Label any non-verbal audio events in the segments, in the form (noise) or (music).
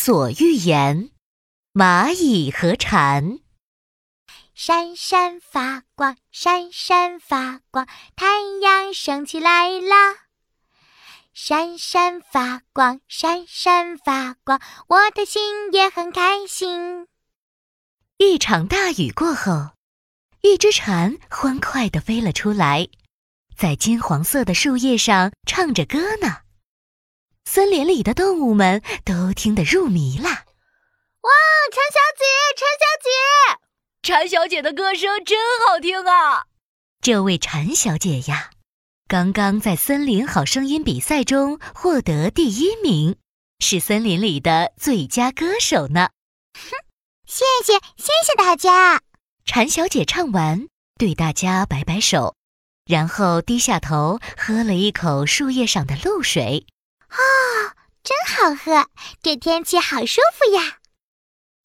索寓言：蚂蚁和蝉。闪闪发光，闪闪发光，太阳升起来啦！闪闪发光，闪闪发光，我的心也很开心。一场大雨过后，一只蝉欢快地飞了出来，在金黄色的树叶上唱着歌呢。森林里的动物们都听得入迷了。哇，蝉小姐，蝉小姐，蝉小姐的歌声真好听啊！这位蝉小姐呀，刚刚在森林好声音比赛中获得第一名，是森林里的最佳歌手呢。哼，(laughs) 谢谢，谢谢大家。蝉小姐唱完，对大家摆摆手，然后低下头喝了一口树叶上的露水。啊，真好喝！这天气好舒服呀。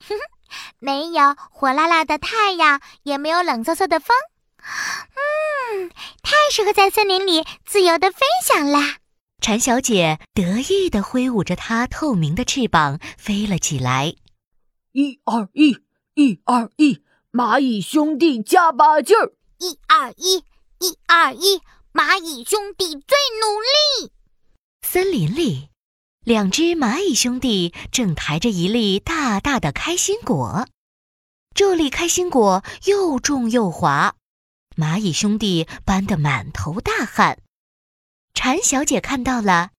哼哼，没有火辣辣的太阳，也没有冷飕飕的风。嗯，太适合在森林里自由的飞翔啦。蝉小姐得意地挥舞着它透明的翅膀，飞了起来。一二一，一二一，蚂蚁兄弟加把劲儿！一二一，一二一，蚂蚁兄弟最努力。森林里，两只蚂蚁兄弟正抬着一粒大大的开心果。这粒开心果又重又滑，蚂蚁兄弟搬得满头大汗。蝉小姐看到了，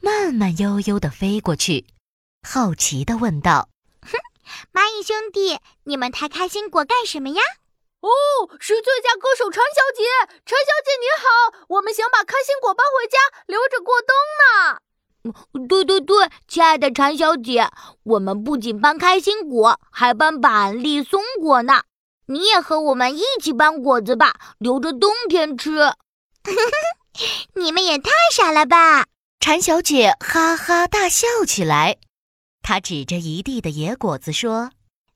慢慢悠悠地飞过去，好奇地问道：“哼，蚂蚁兄弟，你们抬开心果干什么呀？”“哦，是最佳歌手蝉小姐，蝉小姐你好，我们想把开心果搬回家，留着过冬呢。”对对对，亲爱的蝉小姐，我们不仅搬开心果，还搬板栗、松果呢。你也和我们一起搬果子吧，留着冬天吃。(laughs) 你们也太傻了吧！蝉小姐哈哈大笑起来，她指着一地的野果子说：“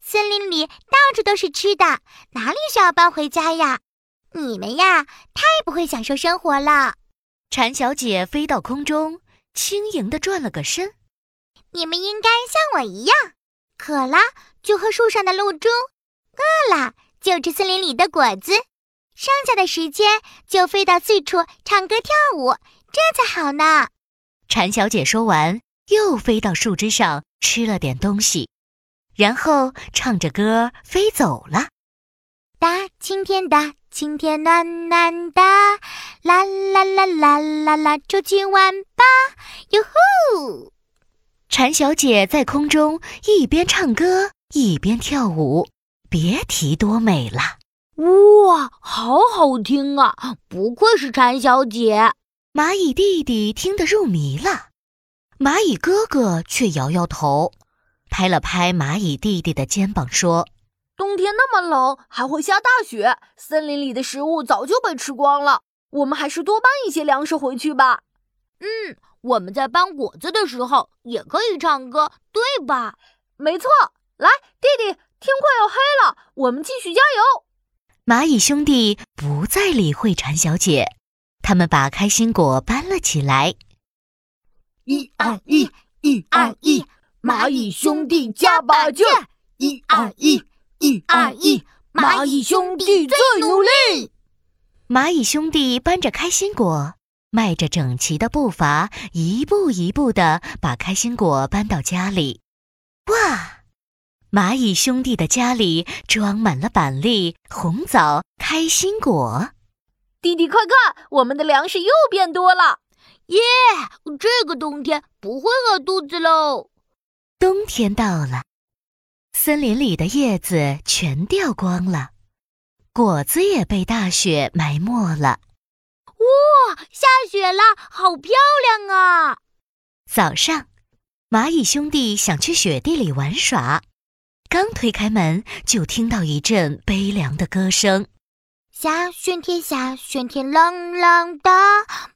森林里到处都是吃的，哪里需要搬回家呀？你们呀，太不会享受生活了。”蝉小姐飞到空中。轻盈地转了个身，你们应该像我一样，渴了就喝树上的露珠，饿了就吃森林里的果子，剩下的时间就飞到四处唱歌跳舞，这才好呢。蝉小姐说完，又飞到树枝上吃了点东西，然后唱着歌飞走了。大晴天，大晴天，暖暖的，啦啦啦啦啦啦，出去玩吧，哟呼！蝉小姐在空中一边唱歌一边跳舞，别提多美了。哇，好好听啊！不愧是蝉小姐。蚂蚁弟弟听得入迷了，蚂蚁哥哥却摇摇头，拍了拍蚂蚁弟弟的肩膀说。冬天那么冷，还会下大雪，森林里的食物早就被吃光了。我们还是多搬一些粮食回去吧。嗯，我们在搬果子的时候也可以唱歌，对吧？没错。来，弟弟，天快要黑了，我们继续加油。蚂蚁兄弟不再理会蝉小姐，他们把开心果搬了起来。一二一，一二一，蚂蚁兄弟加把劲儿！一二一。一二一，蚂蚁兄弟最努力。蚂蚁兄弟搬着开心果，迈着整齐的步伐，一步一步的把开心果搬到家里。哇！蚂蚁兄弟的家里装满了板栗、红枣、开心果。弟弟，快看，我们的粮食又变多了！耶！这个冬天不会饿肚子喽。冬天到了。森林里的叶子全掉光了，果子也被大雪埋没了。哇，下雪了，好漂亮啊！早上，蚂蚁兄弟想去雪地里玩耍，刚推开门，就听到一阵悲凉的歌声：“下雪天，下雪天，冷冷的，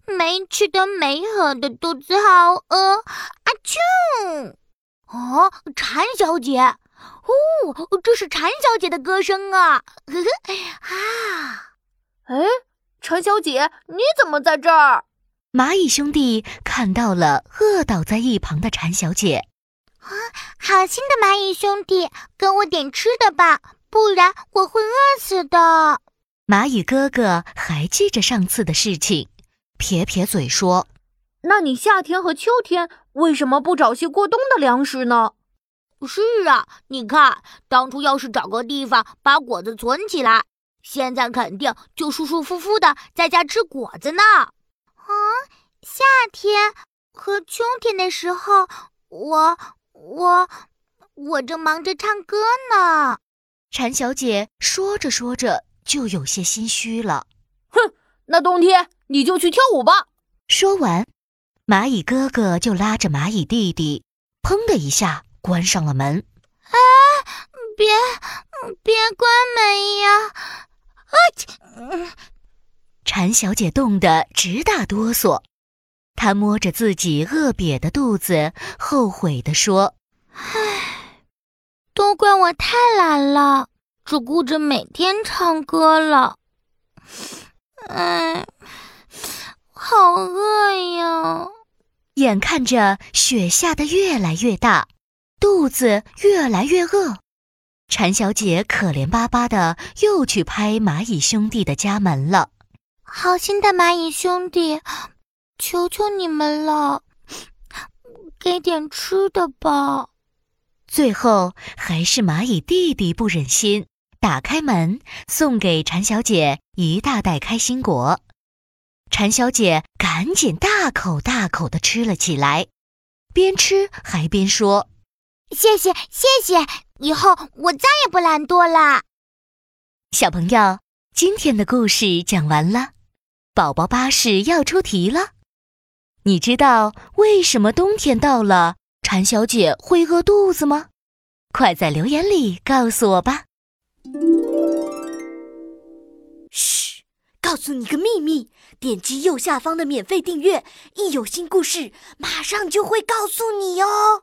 没吃的，没喝的，肚子好饿。”啊啾！哦，蝉小姐。哦，这是蝉小姐的歌声啊！呵 (laughs) 呵啊，哎，蝉小姐，你怎么在这儿？蚂蚁兄弟看到了饿倒在一旁的蝉小姐，啊，好心的蚂蚁兄弟，给我点吃的吧，不然我会饿死的。蚂蚁哥哥还记着上次的事情，撇撇嘴说：“那你夏天和秋天为什么不找些过冬的粮食呢？”是啊，你看，当初要是找个地方把果子存起来，现在肯定就舒舒服服的在家吃果子呢。啊，夏天和秋天的时候，我我我正忙着唱歌呢。蝉小姐说着说着。就有些心虚了。哼，那冬天你就去跳舞吧。说完，蚂蚁哥哥就拉着蚂蚁弟弟，砰的一下关上了门。啊！别别关门呀！啊！蝉小姐冻得直打哆嗦，她摸着自己饿瘪的肚子，后悔地说：“唉，都怪我太懒了。”只顾着每天唱歌了，哎，好饿呀！眼看着雪下得越来越大，肚子越来越饿，蝉小姐可怜巴巴的又去拍蚂蚁兄弟的家门了。好心的蚂蚁兄弟，求求你们了，给点吃的吧！最后还是蚂蚁弟弟不忍心。打开门，送给蝉小姐一大袋开心果。蝉小姐赶紧大口大口地吃了起来，边吃还边说：“谢谢谢谢，以后我再也不懒惰啦。”小朋友，今天的故事讲完了，宝宝巴士要出题了。你知道为什么冬天到了，蝉小姐会饿肚子吗？快在留言里告诉我吧。告诉你个秘密，点击右下方的免费订阅，一有新故事，马上就会告诉你哦。